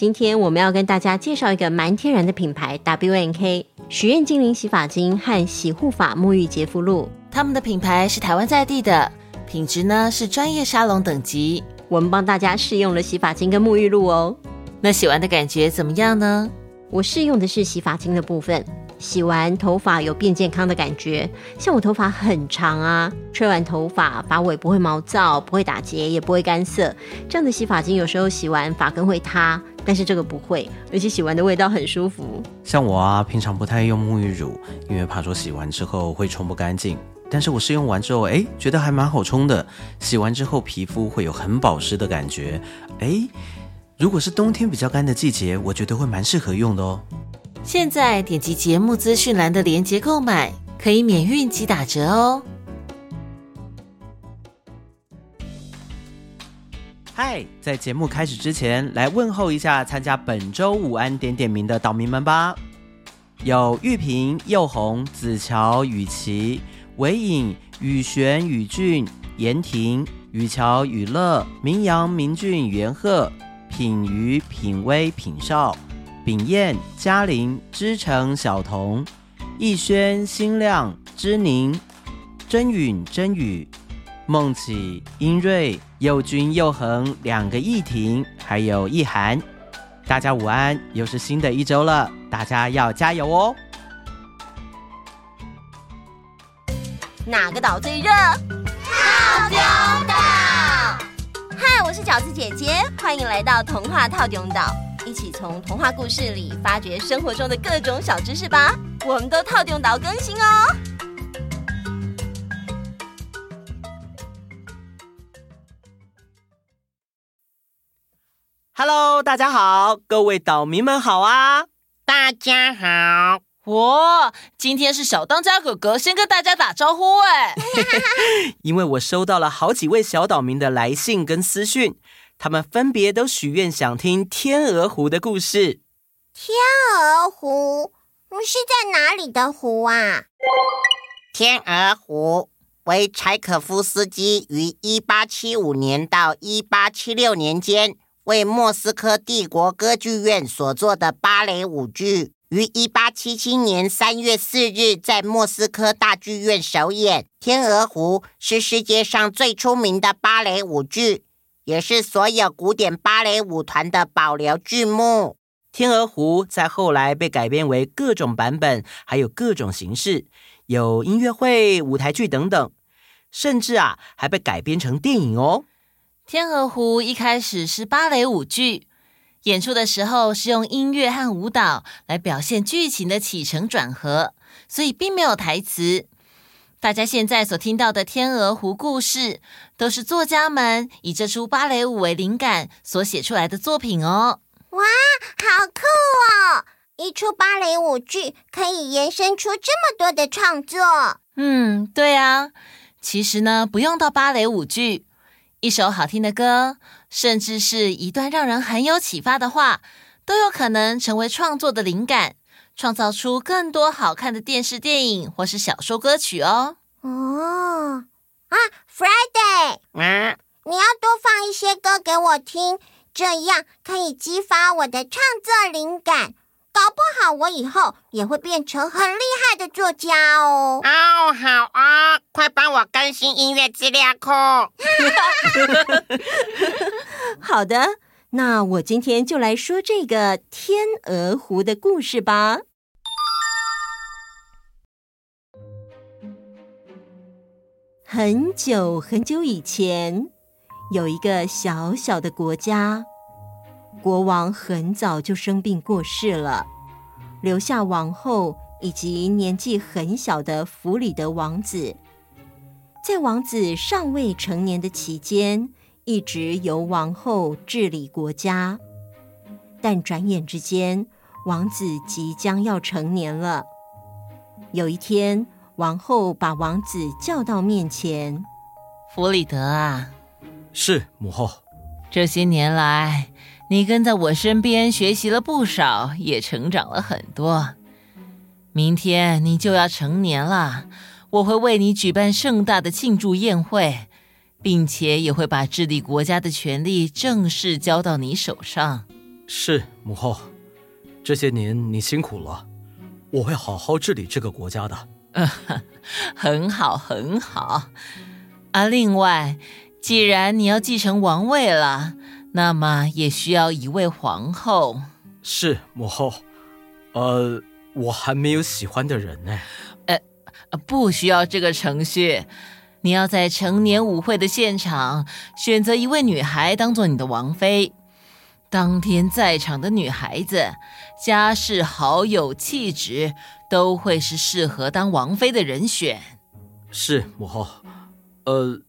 今天我们要跟大家介绍一个蛮天然的品牌 W N K 许愿精灵洗发精和洗护发沐浴洁肤露。他们的品牌是台湾在地的，品质呢是专业沙龙等级。我们帮大家试用了洗发精跟沐浴露哦。那洗完的感觉怎么样呢？我试用的是洗发精的部分。洗完头发有变健康的感觉，像我头发很长啊，吹完头发发尾不会毛躁，不会打结，也不会干涩。这样的洗发精有时候洗完发根会塌，但是这个不会，而且洗完的味道很舒服。像我啊，平常不太用沐浴乳，因为怕说洗完之后会冲不干净。但是我试用完之后，哎，觉得还蛮好冲的，洗完之后皮肤会有很保湿的感觉。哎，如果是冬天比较干的季节，我觉得会蛮适合用的哦。现在点击节目资讯栏的链接购买，可以免运及打折哦。嗨，在节目开始之前，来问候一下参加本周午安点点名的岛民们吧。有玉萍、佑红、子乔、雨琪、韦颖、雨璇、雨俊、严婷、雨乔、雨乐、明阳、明俊、元鹤、品瑜、品威、品少。秉燕、嘉玲、知成、小童、逸轩、新亮、知宁、真允、真宇、梦起、英瑞、佑君、佑恒两个逸婷，还有逸涵，大家午安！又是新的一周了，大家要加油哦！哪个岛最热？套丁岛！嗨，我是饺子姐姐，欢迎来到童话套丁岛。一起从童话故事里发掘生活中的各种小知识吧！我们都套用岛更新哦。Hello，大家好，各位岛民们好啊！大家好，我今天是小当家哥哥先跟大家打招呼哎，因为我收到了好几位小岛民的来信跟私讯。他们分别都许愿想听天鹅湖的故事。天鹅湖是在哪里的湖啊？天鹅湖为柴可夫斯基于一八七五年到一八七六年间为莫斯科帝国歌剧院所作的芭蕾舞剧，于一八七七年三月四日在莫斯科大剧院首演。天鹅湖是世界上最出名的芭蕾舞剧。也是所有古典芭蕾舞团的保留剧目。天鹅湖在后来被改编为各种版本，还有各种形式，有音乐会、舞台剧等等，甚至啊还被改编成电影哦。天鹅湖一开始是芭蕾舞剧，演出的时候是用音乐和舞蹈来表现剧情的起承转合，所以并没有台词。大家现在所听到的《天鹅湖》故事，都是作家们以这出芭蕾舞为灵感所写出来的作品哦。哇，好酷哦！一出芭蕾舞剧可以延伸出这么多的创作。嗯，对啊。其实呢，不用到芭蕾舞剧，一首好听的歌，甚至是一段让人很有启发的话，都有可能成为创作的灵感。创造出更多好看的电视、电影或是小说、歌曲哦。哦啊，Friday，嗯，你要多放一些歌给我听，这样可以激发我的创作灵感。搞不好我以后也会变成很厉害的作家哦。哦，好啊，快帮我更新音乐资料库。好的，那我今天就来说这个天鹅湖的故事吧。很久很久以前，有一个小小的国家，国王很早就生病过世了，留下王后以及年纪很小的弗里德王子。在王子尚未成年的期间，一直由王后治理国家。但转眼之间，王子即将要成年了。有一天，王后把王子叫到面前，弗里德啊，是母后。这些年来，你跟在我身边学习了不少，也成长了很多。明天你就要成年了，我会为你举办盛大的庆祝宴会，并且也会把治理国家的权力正式交到你手上。是母后，这些年你辛苦了，我会好好治理这个国家的。嗯，很好，很好。啊，另外，既然你要继承王位了，那么也需要一位皇后。是母后。呃，我还没有喜欢的人呢。呃，不需要这个程序。你要在成年舞会的现场选择一位女孩当做你的王妃。当天在场的女孩子，家世好、有气质，都会是适合当王妃的人选。是母后。呃，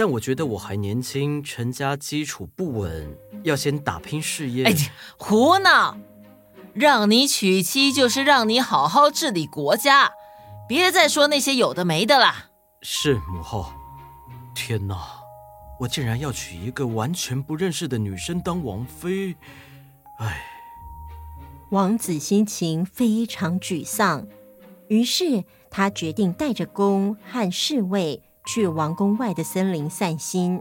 但我觉得我还年轻，成家基础不稳，要先打拼事业。哎，胡闹！让你娶妻就是让你好好治理国家，别再说那些有的没的了。是母后。天哪！我竟然要娶一个完全不认识的女生当王妃，唉！王子心情非常沮丧，于是他决定带着宫和侍卫去王宫外的森林散心。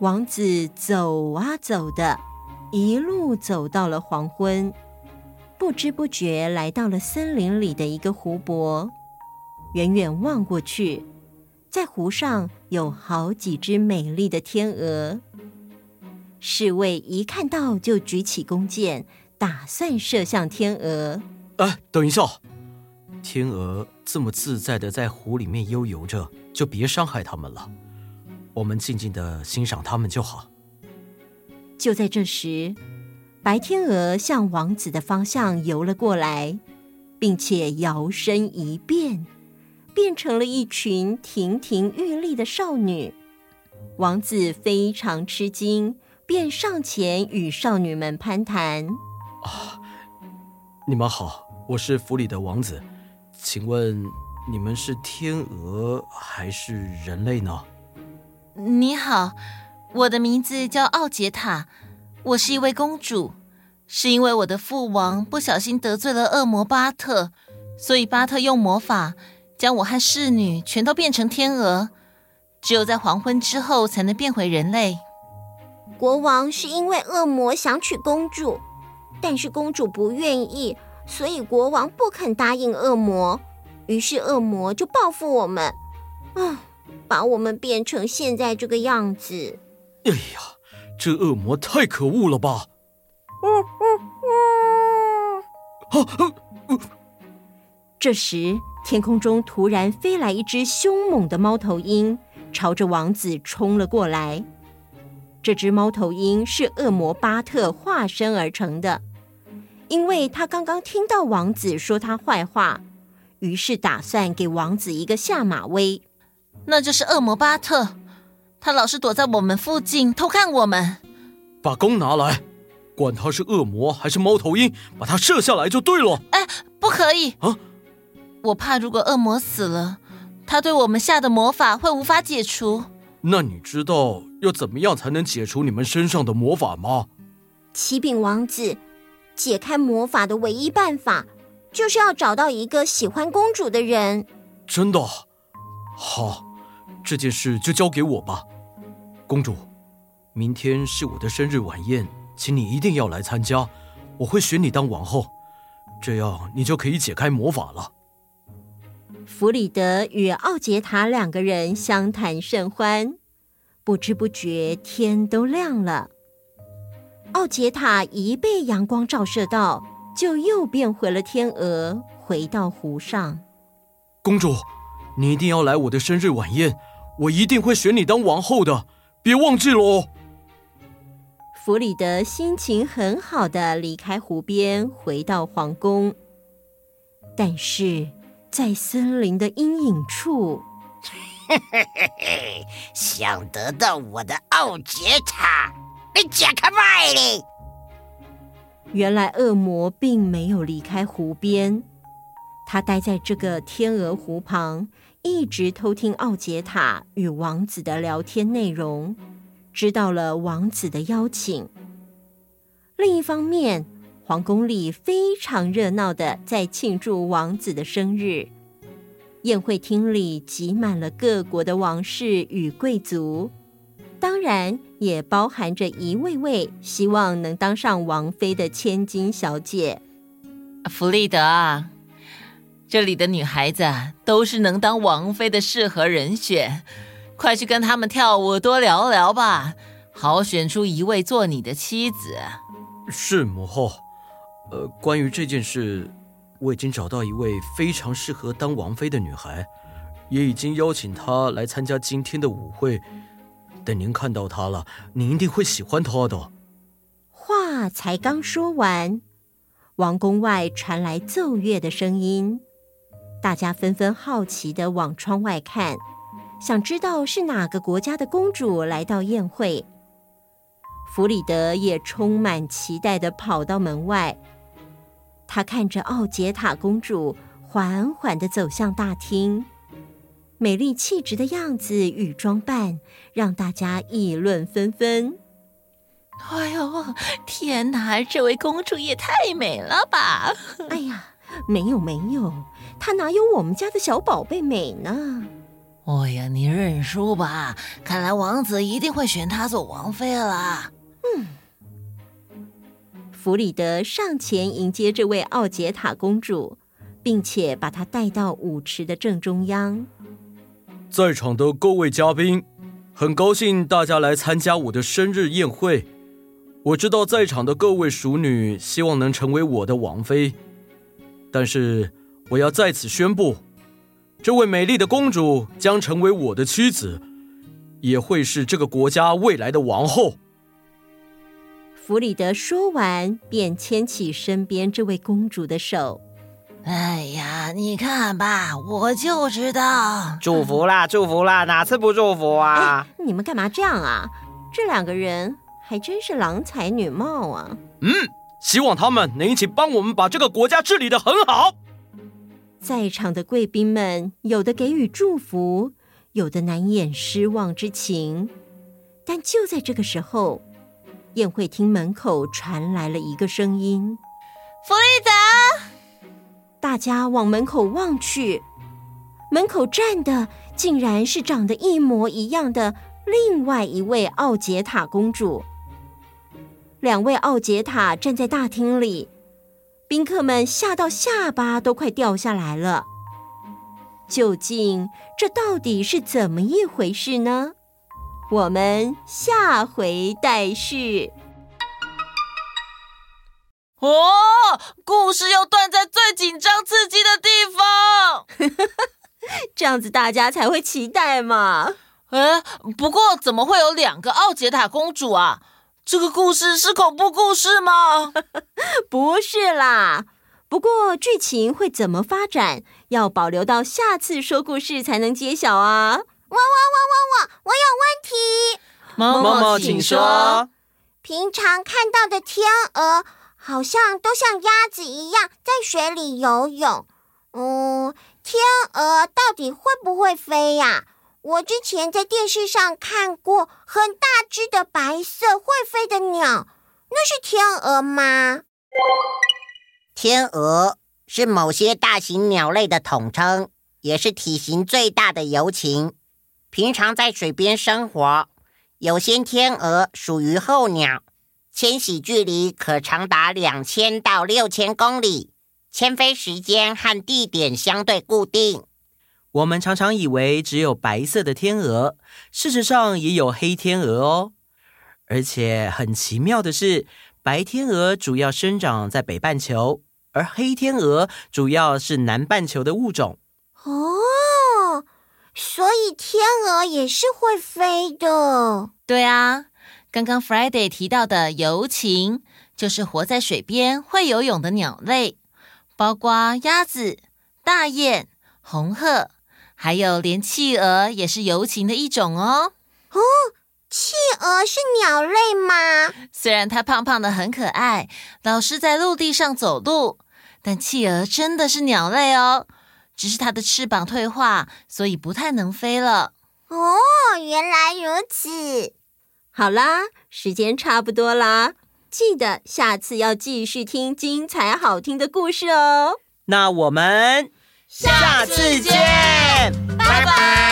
王子走啊走的，一路走到了黄昏，不知不觉来到了森林里的一个湖泊，远远望过去。在湖上有好几只美丽的天鹅，侍卫一看到就举起弓箭，打算射向天鹅。哎，等一下，天鹅这么自在的在湖里面悠游着，就别伤害他们了。我们静静的欣赏他们就好。就在这时，白天鹅向王子的方向游了过来，并且摇身一变。变成了一群亭亭玉立的少女，王子非常吃惊，便上前与少女们攀谈。啊，你们好，我是府里的王子，请问你们是天鹅还是人类呢？你好，我的名字叫奥杰塔，我是一位公主，是因为我的父王不小心得罪了恶魔巴特，所以巴特用魔法。将我和侍女全都变成天鹅，只有在黄昏之后才能变回人类。国王是因为恶魔想娶公主，但是公主不愿意，所以国王不肯答应恶魔。于是恶魔就报复我们，啊，把我们变成现在这个样子。哎呀，这恶魔太可恶了吧！嗯嗯嗯。啊啊啊！这时。天空中突然飞来一只凶猛的猫头鹰，朝着王子冲了过来。这只猫头鹰是恶魔巴特化身而成的，因为他刚刚听到王子说他坏话，于是打算给王子一个下马威。那就是恶魔巴特，他老是躲在我们附近偷看我们。把弓拿来，管他是恶魔还是猫头鹰，把他射下来就对了。哎，不可以啊！我怕，如果恶魔死了，他对我们下的魔法会无法解除。那你知道要怎么样才能解除你们身上的魔法吗？启禀王子，解开魔法的唯一办法，就是要找到一个喜欢公主的人。真的？好，这件事就交给我吧。公主，明天是我的生日晚宴，请你一定要来参加。我会选你当王后，这样你就可以解开魔法了。弗里德与奥杰塔两个人相谈甚欢，不知不觉天都亮了。奥杰塔一被阳光照射到，就又变回了天鹅，回到湖上。公主，你一定要来我的生日晚宴，我一定会选你当王后的，别忘记了哦。弗里德心情很好的离开湖边，回到皇宫，但是。在森林的阴影处，嘿嘿嘿嘿，想得到我的奥杰塔，解开麦哩！原来恶魔并没有离开湖边，他待在这个天鹅湖旁，一直偷听奥杰塔与王子的聊天内容，知道了王子的邀请。另一方面，皇宫里非常热闹的在庆祝王子的生日，宴会厅里挤满了各国的王室与贵族，当然也包含着一位位希望能当上王妃的千金小姐。弗利德啊，这里的女孩子都是能当王妃的适合人选，快去跟她们跳舞，多聊聊吧，好选出一位做你的妻子。是母后。呃，关于这件事，我已经找到一位非常适合当王妃的女孩，也已经邀请她来参加今天的舞会。等您看到她了，您一定会喜欢她的。话才刚说完，王宫外传来奏乐的声音，大家纷纷好奇地往窗外看，想知道是哪个国家的公主来到宴会。弗里德也充满期待地跑到门外。他看着奥杰塔公主缓缓地走向大厅，美丽气质的样子与装扮让大家议论纷纷。哎呦，天哪！这位公主也太美了吧！哎呀，没有没有，她哪有我们家的小宝贝美呢？哎呀，你认输吧！看来王子一定会选她做王妃了。嗯。弗里德上前迎接这位奥杰塔公主，并且把她带到舞池的正中央。在场的各位嘉宾，很高兴大家来参加我的生日宴会。我知道在场的各位淑女希望能成为我的王妃，但是我要在此宣布，这位美丽的公主将成为我的妻子，也会是这个国家未来的王后。弗里德说完，便牵起身边这位公主的手。哎呀，你看吧，我就知道。祝福啦，祝福啦，哪次不祝福啊？哎，你们干嘛这样啊？这两个人还真是郎才女貌啊。嗯，希望他们能一起帮我们把这个国家治理的很好。在场的贵宾们，有的给予祝福，有的难掩失望之情。但就在这个时候，宴会厅门口传来了一个声音：“弗里德！”大家往门口望去，门口站的竟然是长得一模一样的另外一位奥杰塔公主。两位奥杰塔站在大厅里，宾客们吓到下巴都快掉下来了。究竟这到底是怎么一回事呢？我们下回待续。哦，故事又断在最紧张刺激的地方，这样子大家才会期待嘛。哎，不过怎么会有两个奥杰塔公主啊？这个故事是恐怖故事吗？不是啦，不过剧情会怎么发展，要保留到下次说故事才能揭晓啊。我我我我我我有问题，妈妈请说。平常看到的天鹅好像都像鸭子一样在水里游泳，嗯，天鹅到底会不会飞呀？我之前在电视上看过很大只的白色会飞的鸟，那是天鹅吗？天鹅是某些大型鸟类的统称，也是体型最大的游禽。平常在水边生活，有些天鹅属于候鸟，迁徙距离可长达两千到六千公里，迁飞时间和地点相对固定。我们常常以为只有白色的天鹅，事实上也有黑天鹅哦。而且很奇妙的是，白天鹅主要生长在北半球，而黑天鹅主要是南半球的物种。哦。所以天鹅也是会飞的。对啊，刚刚 Friday 提到的游禽，就是活在水边会游泳的鸟类，包括鸭子、大雁、红鹤，还有连企鹅也是游禽的一种哦。哦，企鹅是鸟类吗？虽然它胖胖的很可爱，老是在陆地上走路，但企鹅真的是鸟类哦。只是它的翅膀退化，所以不太能飞了。哦，原来如此。好啦，时间差不多啦，记得下次要继续听精彩好听的故事哦。那我们下次见，拜拜。